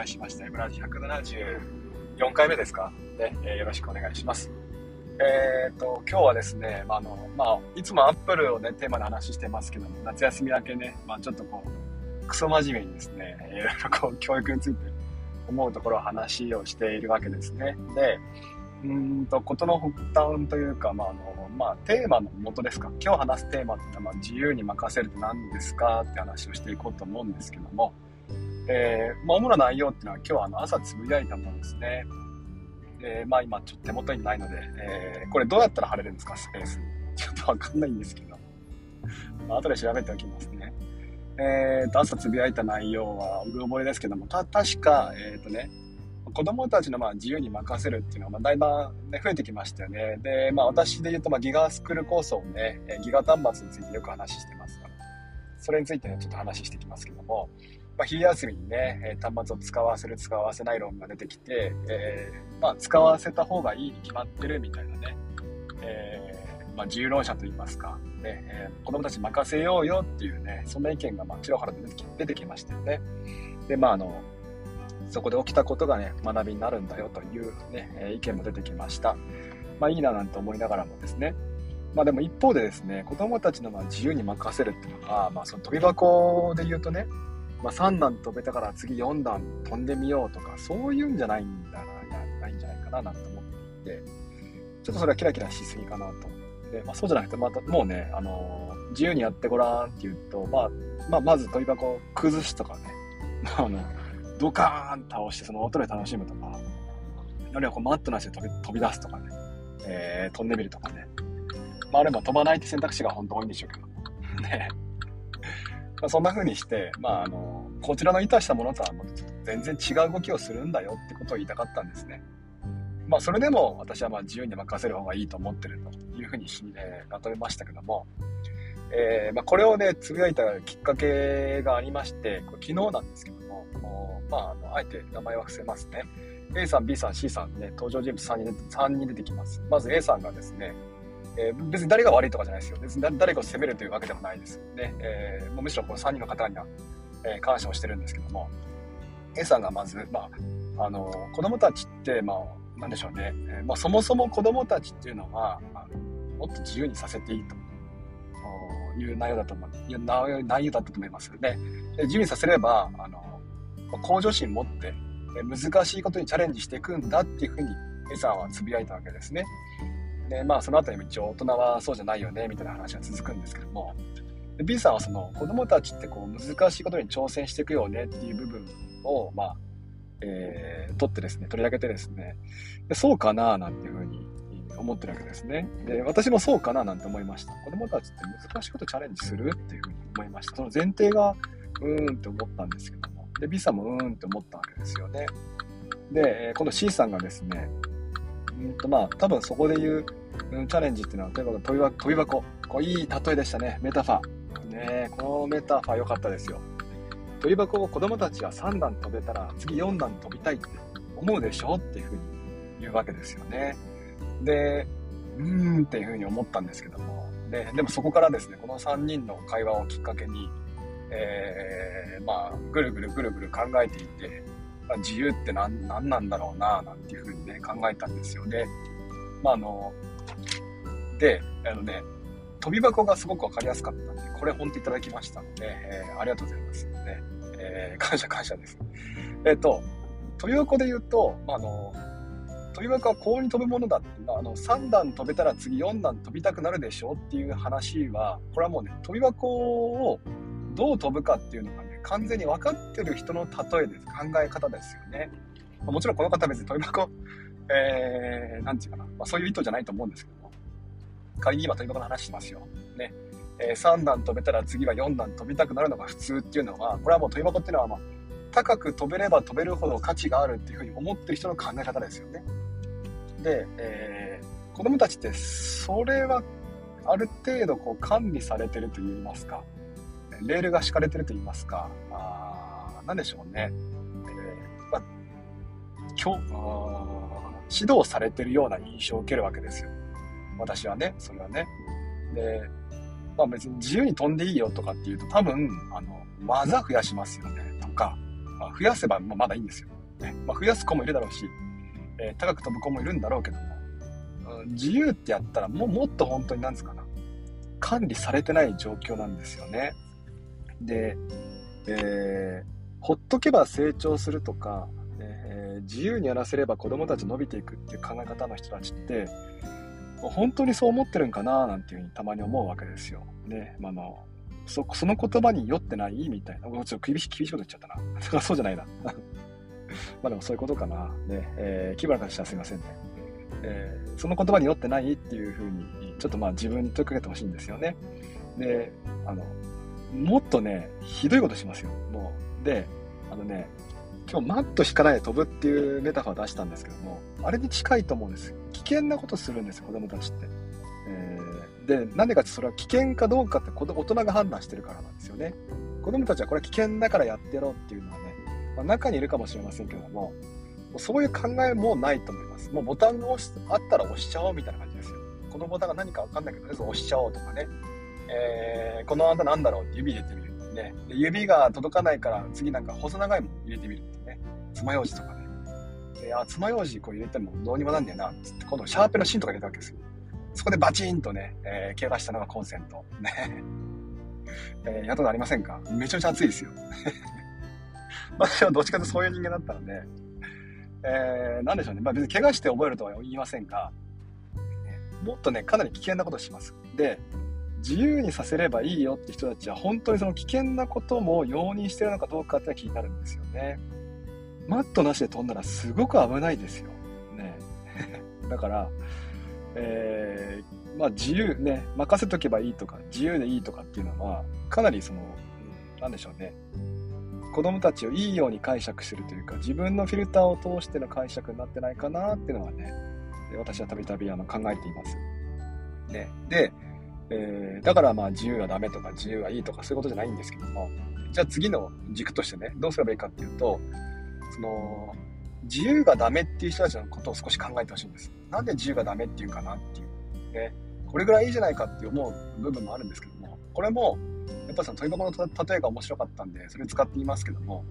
開しました。エブラジ174回目ですか？ね、えー、よろしくお願いします。えっ、ー、と、今日はですね、まあ、の、まあ、いつもアップルをね、テーマで話してますけども、夏休み明けね、まあ、ちょっとこう、クソ真面目にですね、いろいろこう、教育について思うところを話をしているわけですね。で、うんと、ことの発端というか、まあ、あの、まあ、テーマの元ですか？今日話すテーマっていうのは、まあ、自由に任せるって何ですか？って話をしていこうと思うんですけども、えー、まあ、主な内容っていうのは今日はあの朝つぶやいたものですね。えー、まあ今ちょっと手元にないので、えー、これどうやったら貼れるんですか、スペース。ちょっとわかんないんですけど。まあ、後で調べておきますね。えーと、朝つぶやいた内容は、うる覚えですけども、た、確か、えっ、ー、とね、子供たちのまあ自由に任せるっていうのはまあだいぶ、ね、増えてきましたよね。で、まあ私で言うとまあギガスクール構想をね、ギガ端末についてよく話してますから、それについてね、ちょっと話してきますけども、まあ、昼休みにね、端末を使わせる、使わせない論が出てきて、えー、まあ、使わせた方がいいに決まってるみたいなね、えー、まあ、自由論者といいますか、ね、えー、子供たち任せようよっていうね、そんな意見が、まあ、ちらほら出てきましたよね。で、まあ、あの、そこで起きたことがね、学びになるんだよというね、え意見も出てきました。まあいいななんて思いながらもですね、まあでも一方でですね、子供たちのま自由に任せるっていうのは、まあその飛び箱で言うとね、まあ、3段飛べたから次4段飛んでみようとか、そういうんじゃないんだな、ないんじゃないかななんて思っていて、ちょっとそれはキラキラしすぎかなと思って、まあ、そうじゃなくて、またもうね、あのー、自由にやってごらんって言うと、まあ、まあ、まず飛び箱を崩すとかね、あの、ドカーン倒してその音で楽しむとか、あるいはこうマットなしで飛び飛び出すとかね、えー、飛んでみるとかね。まあ、あれば飛ばないって選択肢が本当多いんでしょうけど。ね。まあ、そんな風にして、まあ、あの、こちらの意図したものとは全然違う動きをするんだよってことを言いたかったんですね。まあ、それでも私はまあ自由に任せる方がいいと思ってるというふうに、えー、まとめましたけども、えー、まあ、これをね、つぶやいたきっかけがありまして、これ昨日なんですけども、もまあ、あのあえて名前は伏せますね。A さん、B さん、C さんね、登場人物3人 ,3 人出てきます。まず A さんがですね、えー、別に誰が悪いとかじゃないですよ。別に誰かを責めるというわけでもないですね。えー、もうむしろこの3人の方には、えー、感謝をしてるんですけども、A さんがまず、まあ、あの、子供たちって、まあ、なんでしょうね。えー、まあ、そもそも子供たちっていうのは、あもっと自由にさせていいと。いう内容だと思う。いや内容だったと思いますね。で自由にさせれば、あの、向上心持って、難しいことにチャレンジしていくんだっていうふうに、A さんはつぶやいたわけですね。で、まあその後にも一応大人はそうじゃないよね、みたいな話が続くんですけども、B さんはその子供たちってこう難しいことに挑戦していくよねっていう部分を、まあ、えー、取ってですね、取り上げてですね、でそうかななんていうふうに思ってるわけですね。で、私もそうかななんて思いました。子供たちって難しいことチャレンジするっていうふうに思いました。その前提が、うーんって思ったんですけども。で、B さんもうーんって思ったわけですよね。で、今度 C さんがですね、うんとまあ、多分そこで言う、うん、チャレンジっていうのは、例えば飛び箱、飛び箱。こういい例えでしたね。メタファー。ねこのメタファー良かったですよ。飛び箱を子供たちは3段飛べたら次4段飛びたいって思うでしょっていうふうに言うわけですよね。で、うーんっていうふうに思ったんですけども。で、でもそこからですね、この3人の会話をきっかけに、えー、まあ、ぐるぐるぐるぐる考えていて、自由って何何なんだろうな、なんていうふうにね、考えたんですよね。まあ、あの、で、あのね、飛び箱がすごくわかりやすかったんで、これ本当いただきましたので、えー、ありがとうございます。ね、えー、感謝感謝です。えっ、ー、と、飛び箱で言うと、あの、飛び箱はこうに飛ぶものだって、あの、3段飛べたら次4段飛びたくなるでしょっていう話は、これはもうね、飛び箱をどう飛ぶかっていうのがね、完全に分かってる人の例えです。考え方ですよね。もちろんこの方別に飛び箱、えー、なんていうかな、まあ、そういう意図じゃないと思うんですけども、仮に今飛び箱の話しますよ。ね。えー、3段飛べたら次は4段飛びたくなるのが普通っていうのは、これはもう飛び箱っていうのは、まあ、高く飛べれば飛べるほど価値があるっていうふうに思ってる人の考え方ですよね。で、えー、子供たちってそれはある程度こう管理されてると言いますか、レールが敷かれてると言いますか、あなんでしょうね。えー、まあ、今日、指導されてるような印象を受けるわけですよ。私はね、それはね。で、まあ別に自由に飛んでいいよとかっていうと多分、あの、技増やしますよね、とか、まあ、増やせばまだいいんですよ。ねまあ、増やす子もいるだろうし、えー、高く飛ぶ子もいるんだろうけども、うん、自由ってやったらももっと本当になんですかな管理されてない状況なんですよね。で、えー、ほっとけば成長するとか、えー、自由にやらせれば子供たち伸びていくっていう考え方の人たちって本当にそう思ってるんかななんていうふうにたまに思うわけですよ。ね、まあのそその言葉に酔ってないみたいな。ちょっと厳し厳しいこと言っちゃったな。だからそうじゃないな。まあでもそういうことかな。ね、えー、気分からしたらすいませんね。えー、その言葉に酔ってないっていうふうに、ちょっとまあ自分に問いかけてほしいんですよね。で、あの、もっとね、ひどいことしますよ。もう。で、あのね、今日マット引かないで飛ぶっていうメタファー出したんですけども、あれに近いと思うんです。危険なことするんですよ、子供たちって。えー、で、なんでかってそれは危険かどうかって大人が判断してるからなんですよね。子供たちはこれ危険だからやってやろうっていうのはね、まあ、中にいるかもしれませんけども、もうそういう考えもないと思います。もうボタンが押しあったら押しちゃおうみたいな感じですよ。このボタンが何かわかんないけど、ね、押しちゃおうとかね。えー、このあんたなんだろうって指入れてみる。ね、で指が届かないから次なんか細長いもの入れてみるってね。爪楊枝とかね。で、あ、爪楊枝こう入れてもどうにもなんねえなっ、つって今度シャーペンの芯とか入れたわけですよ。そこでバチンとね、えー、怪我したのがコンセント。ね。えー、やったことありませんか？めちゃめちゃ熱いですよ。私はどっちかというとそういう人間だったので、えー、なんでしょうね。まあ別に怪我して覚えるとは言いませんが、もっとね、かなり危険なことをします。で、自由にさせればいいよって人たちは本当にその危険なことも容認してるのかどうかって気になるんですよね。マットなしで飛んだらすごく危ないですよ。ね。だから、えー、まあ自由ね、任せとけばいいとか、自由でいいとかっていうのは、かなりその、なんでしょうね。子供たちをいいように解釈するというか、自分のフィルターを通しての解釈になってないかなっていうのはね、私はたびたび考えています。ね。で、えー、だからまあ自由はダメとか自由はいいとかそういうことじゃないんですけども、じゃあ次の軸としてね、どうすればいいかっていうと、その、自由がダメっていう人たちのことを少し考えてほしいんです。なんで自由がダメっていうかなっていう。ね、これぐらいいいじゃないかって思う部分もあるんですけども、これも、やっぱその問い箱の例えが面白かったんで、それ使って言いますけども、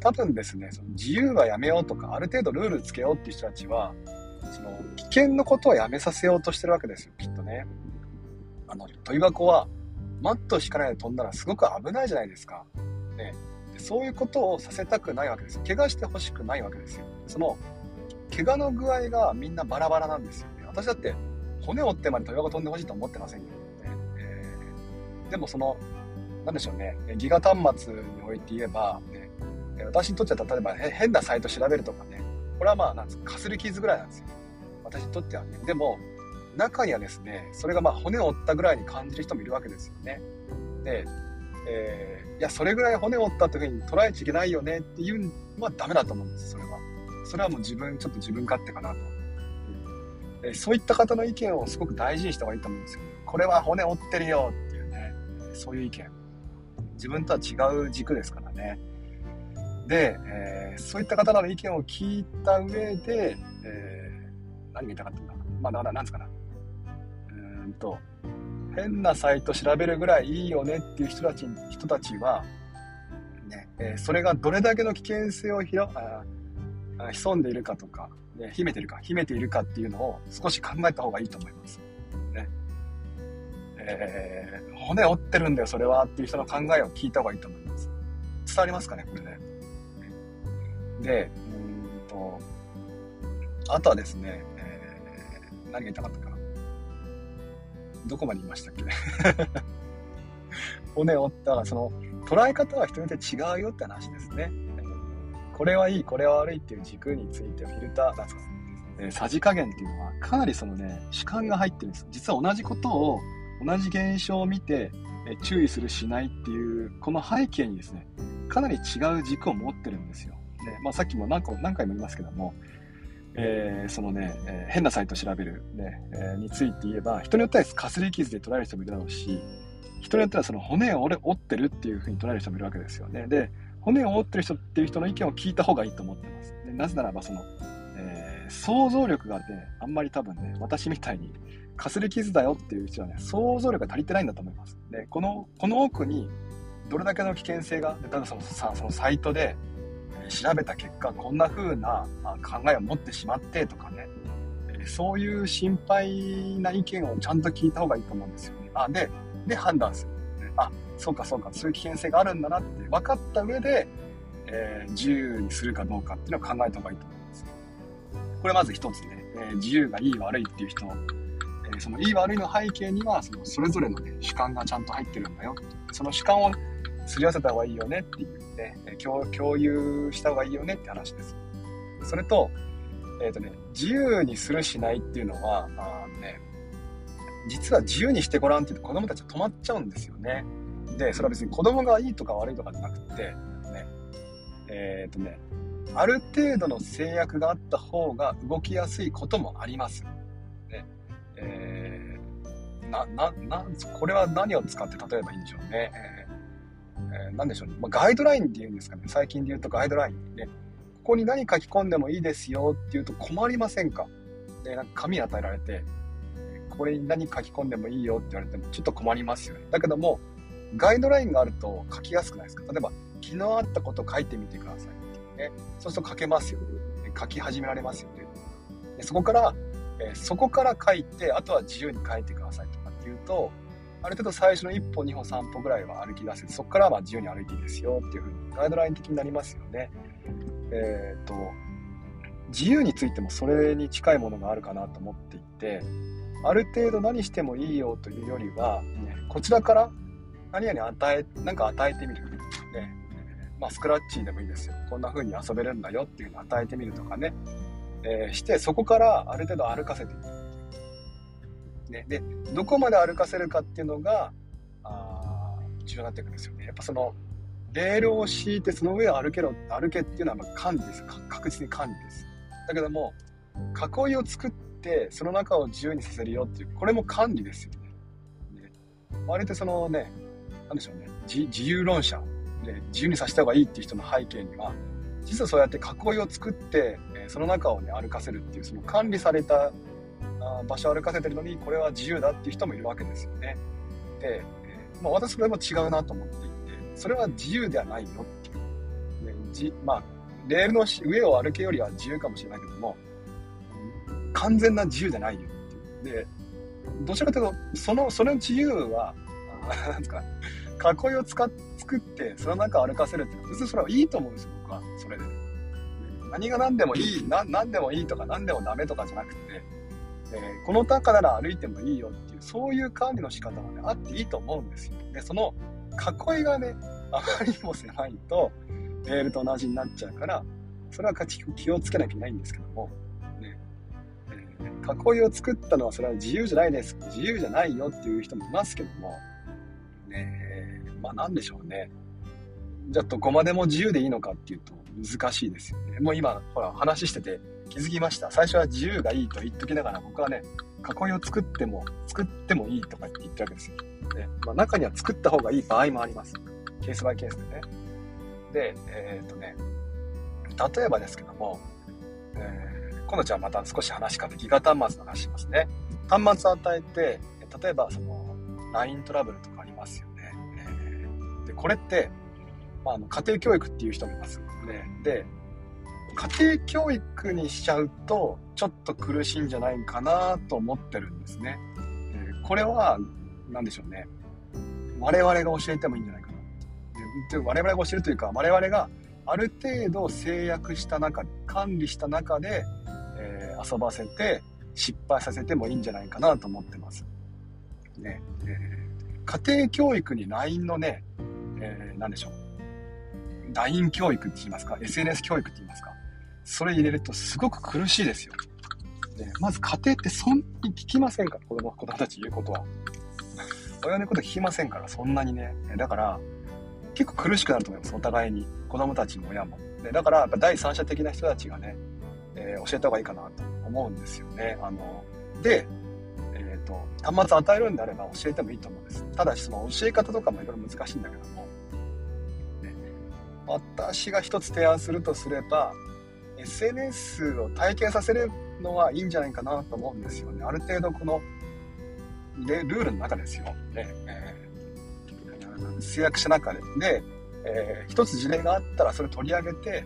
多分ですね、その自由はやめようとか、ある程度ルールつけようっていう人たちは、その危険のことをやめさせようとしてるわけですよ、きっとね。あの、問い箱は、マット引かないで飛んだらすごく危ないじゃないですか。ね。そういうことをさせたくないわけです。怪我してほしくないわけですよ。その、怪我の具合がみんなバラバラなんですよね。私だって骨折ってまで問い箱飛んでほしいと思ってませんけどね。えー、でもその、なんでしょうね。ギガ端末において言えば、ね、私にとっては例えば変なサイト調べるとかね、これはまあ、なんですか、かすり傷ぐらいなんですよ。私にとってはね。でも、中にはですね、それがまあ骨を折ったぐらいに感じる人もいるわけですよね。で、えー、いや、それぐらい骨を折ったというふうに捉えちゃいけないよねっていうのはダメだと思うんです、それは。それはもう自分、ちょっと自分勝手かなと。えー、そういった方の意見をすごく大事にした方がいいと思うんですよ。これは骨折ってるよっていうね、そういう意見。自分とは違う軸ですからね。で、えー、そういった方の意見を聞いた上で、えー、何が言いたかったんだまあ、だから何ですかな。うんと、変なサイト調べるぐらいいいよねっていう人たち人たちは、ねえー、それがどれだけの危険性をひろあ潜んでいるかとか、ね、秘めてるか秘めているかっていうのを少し考えた方がいいと思います。ねえー、骨折ってるんだよそれはっていう人の考えを聞いた方がいいと思います。伝わりますかねこれね。でうんとあとはですね、えー、何が言いたかったか。どこまで言いましたっけ？骨折ったら、その、捉え方は人によって違うよって話ですね。これはいい、これは悪いっていう軸についてフィルター、なんですか、えー、さじ加減っていうのは、かなりそのね、主観が入ってるんです。実は同じことを、同じ現象を見て、え注意するしないっていう、この背景にですね、かなり違う軸を持ってるんですよ。で、まあ、さっきも何個何回も言いますけども、えー、そのね、えー、変なサイト調べるね、えー、について言えば、人によってはかすり傷で捉える人もいるだろうし、人によってはその骨を折ってるっていうふうに捉える人もいるわけですよね。で、骨を折ってる人っていう人の意見を聞いた方がいいと思ってます。でなぜならば、その、えー、想像力がね、あんまり多分ね、私みたいに、かすり傷だよっていう人はね、想像力が足りてないんだと思います。で、この、この奥に、どれだけの危険性が、例えばそのさそのサイトで、調べた結果こんな風な考えを持ってしまってとかねそういう心配な意見をちゃんと聞いた方がいいと思うんですよね。あでで判断する、ね。あそうかそうかそういう危険性があるんだなって分かった上で、えー、自由にするかどうかっていうのを考えた方がいいと思います。これまず一つね、えー、自由がいい悪いっていう人、えー、そのいい悪いの背景にはそのそれぞれの、ね、主観がちゃんと入ってるんだよその主観をすり合わせた方がいいよねっていうね共共有した方がいいよねって話です。それとえっ、ー、とね、自由にするしないっていうのは、あね、実は自由にしてごらんって言うと子供たちは止まっちゃうんですよね。で、それは別に子供がいいとか悪いとかじゃなくて、ね、えっ、ー、とね、ある程度の制約があった方が動きやすいこともあります。ね、えー、な、な、な、これは何を使って例えばいいんでしょうね。えー、えー、何でしょうね。まあ、ガイドラインっていうんですかね。最近で言うとガイドラインね。ここに何書き込んでもいいですよって言うと困りませんか？で、なんか紙与えられて、これに何書き込んでもいいよって言われてもちょっと困りますよね。だけども、ガイドラインがあると書きやすくないですか？例えば、昨日あったこと書いてみてくださいっていうね。そうすると書けますよね。書き始められますよね。でそこから、えー、そこから書いて、あとは自由に書いてくださいとかっていうと、ある程度最初の1歩、2歩、3歩ぐらいは歩き出せて、そこからは自由に歩いていいですよっていうふうにガイドライン的になりますよね。えっ、ー、と、自由についてもそれに近いものがあるかなと思っていて、ある程度何してもいいよというよりは、ね、こちらから何々与え、なんか与えてみる。ね、まあ、スクラッチでもいいですよ。こんな風に遊べるんだよっていうのを与えてみるとかね。えー、して、そこからある程度歩かせていく。ね、で、どこまで歩かせるかっていうのが、あ重要になってくるんですよね。やっぱその、レールを敷いてその上を歩けろ、歩けっていうのはま管理です。確実に管理です。だけども、囲いを作って、その中を自由にさせるよっていう、これも管理ですよね。ね割とそのね、なんでしょうね、自由論者で自由にさせた方がいいっていう人の背景には、実はそうやって囲いを作って、その中をね、歩かせるっていう、その管理された場所歩かせてるのに、これは自由だっていう人もいるわけですよね。で、まあ、私それも違うなと思っていて、それは自由ではないよっていう。ね、じまあ、レールの上を歩けよりは自由かもしれないけども、完全な自由じゃないよっていう。で、どちらかというと、その、その自由は、なんですか、囲いを使っ作って、その中を歩かせるって、別にそれはいいと思うんですよ、僕は。それで。何が何でもいい、何でもいいとか何でもダメとかじゃなくて、えー、この中なら歩いてもいいよっていう、そういう管理の仕方はね、あっていいと思うんですよ。で、その囲いがね、あまりにも狭いと、レールと同じになっちゃうから、それは気をつけなきゃいけないんですけども、ねえー、囲いを作ったのはそれは自由じゃないです。自由じゃないよっていう人もいますけども、ねまあなんでしょうね。じゃあどこまでも自由でいいのかっていうと難しいですよね。もう今、ほら話してて気づきました。最初は自由がいいと言っときながら僕はね、囲いを作っても、作ってもいいとか言ってるわけですよ。ねまあ、中には作った方がいい場合もあります。ケースバイケースでね。で、えー、っとね、例えばですけども、えー、今度じゃあまた少し話変わってギガ端末の話しますね。端末を与えて、例えばその LINE トラブルとかありますよね。えー、で、これって、まあ、あの家庭教育っていう人もいます。ね、で、家庭教育にしちゃうと、ちょっと苦しいんじゃないかなと思ってるんですね。えー、これは何でしょうね。我々が教えてもいいんじゃないかな。で我々が教えるというか、我々がある程度制約した中、管理した中で、えー、遊ばせて、失敗させてもいいんじゃないかなと思ってます。ね。えー、家庭教育に LINE のね、えー、何でしょう。LINE 教育って言いますか ?SNS 教育って言いますか？それ入れるとすごく苦しいですよ。でまず家庭ってそんなに聞きませんから、子供子供たち言うことは。親のこと聞きませんから、そんなにね。だから、結構苦しくなると思います、お互いに。子供たちも親も。でだから、やっぱ第三者的な人たちがね、えー、教えた方がいいかなと思うんですよね。あの、で、えっ、ー、と、端末与えるんであれば教えてもいいと思うんです。ただし、その教え方とかもいろいろ難しいんだけども、ね、私が一つ提案するとすれば、SNS を体験させるのはいいんじゃないかなと思うんですよね。ある程度このでルールの中ですよ。ねえー、制約した中で、で、えー、一つ事例があったらそれ取り上げてえ、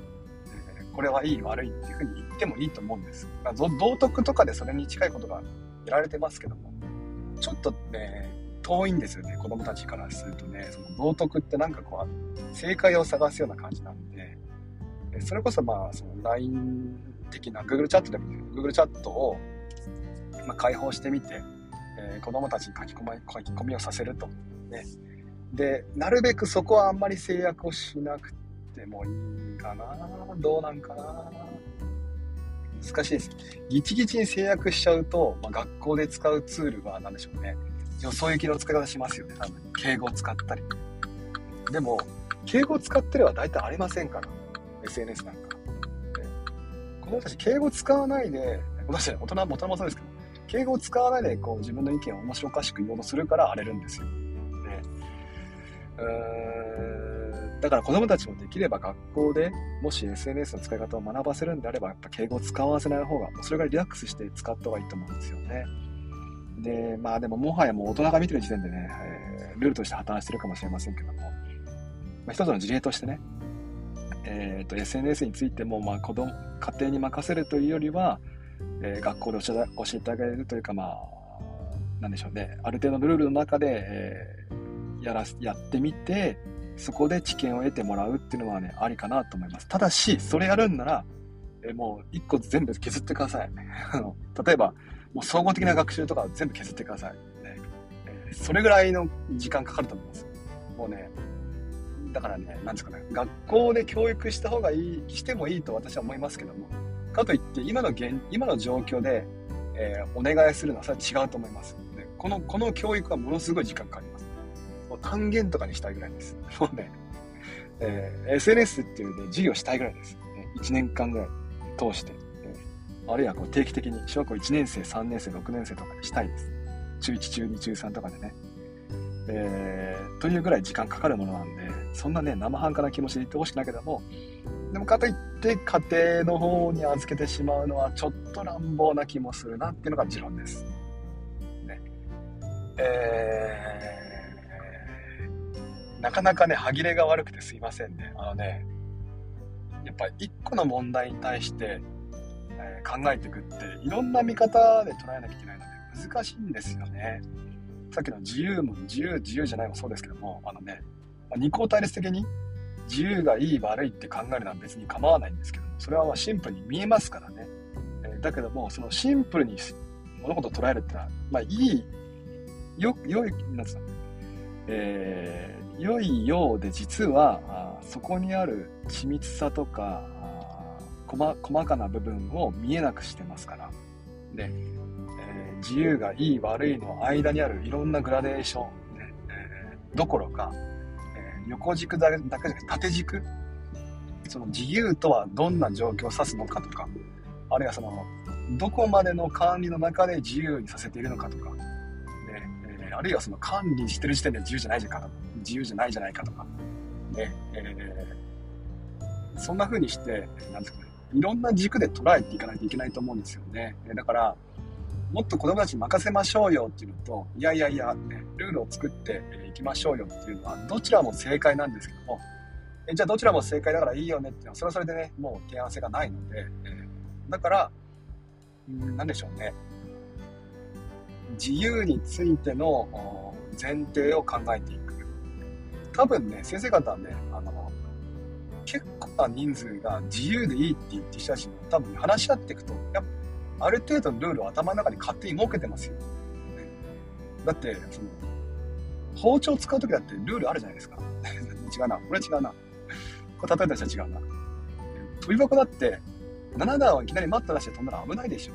これはいい悪いっていうふうに言ってもいいと思うんです。ま、道徳とかでそれに近いことがやられてますけども、ちょっとね、遠いんですよね、子供たちからするとね、その道徳ってなんかこう、正解を探すような感じなんで、それこそまあ、その LINE 的な Google チャットでも、Google チャットを、ま開放してみて、えー、子供たちに書き込み書き込みをさせると。ね。で、なるべくそこはあんまり制約をしなくてもいいかなどうなんかな難しいです。ギチギチに制約しちゃうと、まあ、学校で使うツールは何でしょうね。よそ行きの使い方しますよね、多分。敬語を使ったり。でも、敬語を使ってれば大体ありませんから。SNS なんか。子供たち敬語使わないで、私、大人も、大人もそうですけど、敬語を使わないでこう自分の意見を面白おかしく言おうとするから荒れるんですよ。ね、うーんだから子供たちもできれば学校でもし SNS の使い方を学ばせるんであればやっぱ敬語を使わせない方がそれがリラックスして使った方がいいと思うんですよね。でまあでももはやもう大人が見てる時点でね、えー、ルールとして破綻してるかもしれませんけども、まあ、一つの事例としてね、えーと、SNS についてもまあ子供家庭に任せるというよりはえー、学校で教え教えてあげるというか、まあ、なんでしょうね、ある程度のルールの中で、えー、やらやってみて、そこで知見を得てもらうっていうのはね、ありかなと思います。ただし、それやるんなら、えー、もう一個全部削ってください。例えば、もう総合的な学習とか全部削ってください。ねえー、それぐらいの時間かかると思います。もうね、だからね、なんですかね、学校で教育した方がいい、してもいいと私は思いますけども、かといって今の現今の状況で、えー、お願いするのはそれは違うと思います。でこのこの教育はものすごい時間かかります。もう単元とかにしたいぐらいです。もうね、えー、SNS っていうね、授業したいぐらいです。ね、1年間ぐらい通して。えー、あるいはこう定期的に小学校1年生、3年生、6年生とかにしたいです。中1、中2、中3とかでね。えー、というぐらい時間かかるものなんで、そんなね、生半可な気持ちで言ってほしくないけども、でもかといって家庭の方に預けてしまうのはちょっと乱暴な気もするなっていうのが持論です。ね。えー、なかなかね、歯切れが悪くてすいませんね。あのね、やっぱり一個の問題に対して、えー、考えていくって、いろんな見方で捉えなきゃいけないので難しいんですよね。さっきの自由も自由、自由じゃないもそうですけども、あのね、二項対立的に？自由がいい悪いって考えるのは別に構わないんですけどもそれはまシンプルに見えますからね、えー、だけどもそのシンプルに物事を捉えるってのはまあいいよ良いなんつうの？えー、良いようで実はあそこにある緻密さとか細細かな部分を見えなくしてますから。で、えー、自由がいい悪いの間にあるいろんなグラデーション、ねえー、どころか横軸だけじゃなくて縦軸？その自由とはどんな状況を指すのかとか。あるいはそのどこまでの管理の中で自由にさせているのかとか、ねえー、あるいはその管理してる時点で自由じゃないじゃないかと。自由じゃないじゃないかとか、ねえー、そんな風にしてなんですかね。いろんな軸で捉えていかないといけないと思うんですよね。だからもっと子供たちに任せましょうよっていうのと、いやいやいや、ね、ルールを作っていきましょうよっていうのは、どちらも正解なんですけども、えじゃあどちらも正解だからいいよねっていうのは、それはそれでね、もう提案性がないので、え、だから、んなんでしょうね。自由についての前提を考えていく。多分ね、先生方はね、あの、結構な人数が自由でいいって言ってる人たちも多分話し合っていくと、やっぱある程度のルールを頭の中に勝手に設けてますよ。だって、その、包丁使う時だってルールあるじゃないですか。違うな。これは違うな。これ例えた人は違うな。飛び箱だって、7段をいきなりマット出して飛んだら危ないでしょ。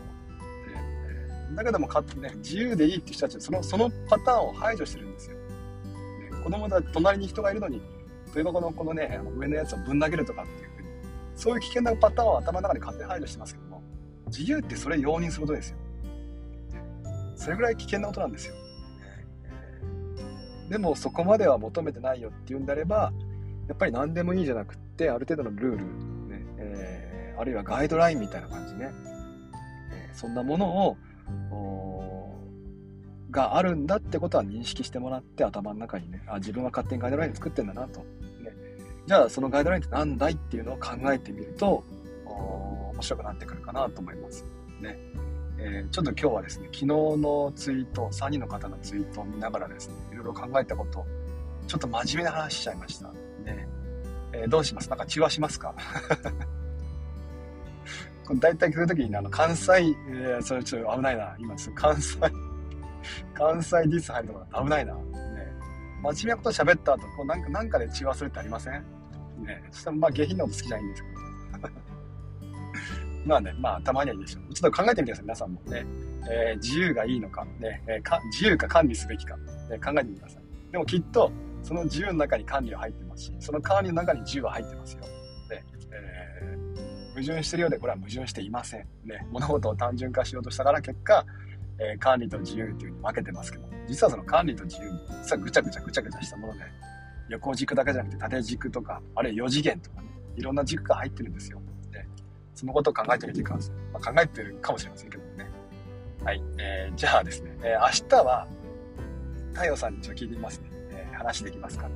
だけどもか、ね、自由でいいって人たちはそのそのパターンを排除してるんですよ。ね、子供だ隣に人がいるのに飛び箱のこのね上のやつをぶん投げるとかっていうふうにそういう危険なパターンを頭の中で勝手に排除してますけど自由ってそれ容認することですよ。それぐらい危険なことなんですよ。でもそこまでは求めてないよっていうんであれば、やっぱり何でもいいじゃなくって、ある程度のルール、ねえー、あるいはガイドラインみたいな感じね、えー、そんなものを、があるんだってことは認識してもらって頭の中にね、あ、自分は勝手にガイドライン作ってんだなと。ね、じゃあそのガイドラインって何だいっていうのを考えてみると、面白くなってくるかなと思いますね。えー、ちょっと今日はですね、昨日のツイート、3人の方のツイートを見ながらですね、いろいろ考えたこと、ちょっと真面目な話しちゃいました。ねえー、どうします？なんか中和しますか？こ大体来るときに、あの、関西、えー、それちょっと危ないな。今す、関西、関西ディス入るとか危ないな。ね真面目なこと喋った後、こうなんか、なんかで中和するってありません？ねそしたら、まあ、下品なこと好きじゃないんですけど。まあね、まあ、たまにはいいでしょう。ちょっと考えてみてください、皆さんもね。えー、自由がいいのか、ね、えー、か、自由か管理すべきか、ね、考えてみてください。でもきっと、その自由の中に管理は入ってますし、その管理の中に自由は入ってますよ。で、えー、矛盾してるようで、これは矛盾していません。ね、物事を単純化しようとしたから結果、えー、管理と自由というふうに分けてますけど、実はその管理と自由、実はぐちゃぐちゃぐちゃぐちゃしたもので、横軸だけじゃなくて縦軸とか、あるいは4次元とかね、いろんな軸が入ってるんですよ。で、そのことを考えてみてください。まあ、考えてるかもしれませんけどね。はい。えー、じゃあですね、えー、明日は、太陽さんにちょっと聞いてみますね。えー、話できますか？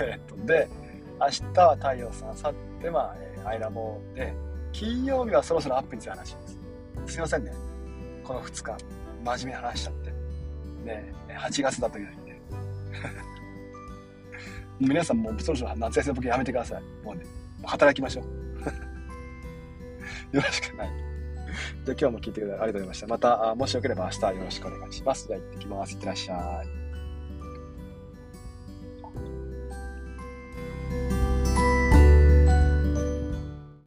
えっと、で、明日は太陽さん、さっては、えー、アイラボで、金曜日はそろそろアップについて話します。すいませんね。この2日、真面目な話しちゃって。ね、8月だというのにね。皆さんもうそろそろ夏休みの時やめてください。もうね、働きましょう。よろしくない。じゃあ今日も聞いてくれてありがとうございました。また、もしよければ明日よろしくお願いします。じゃあ行ってきます。いってらっしゃい。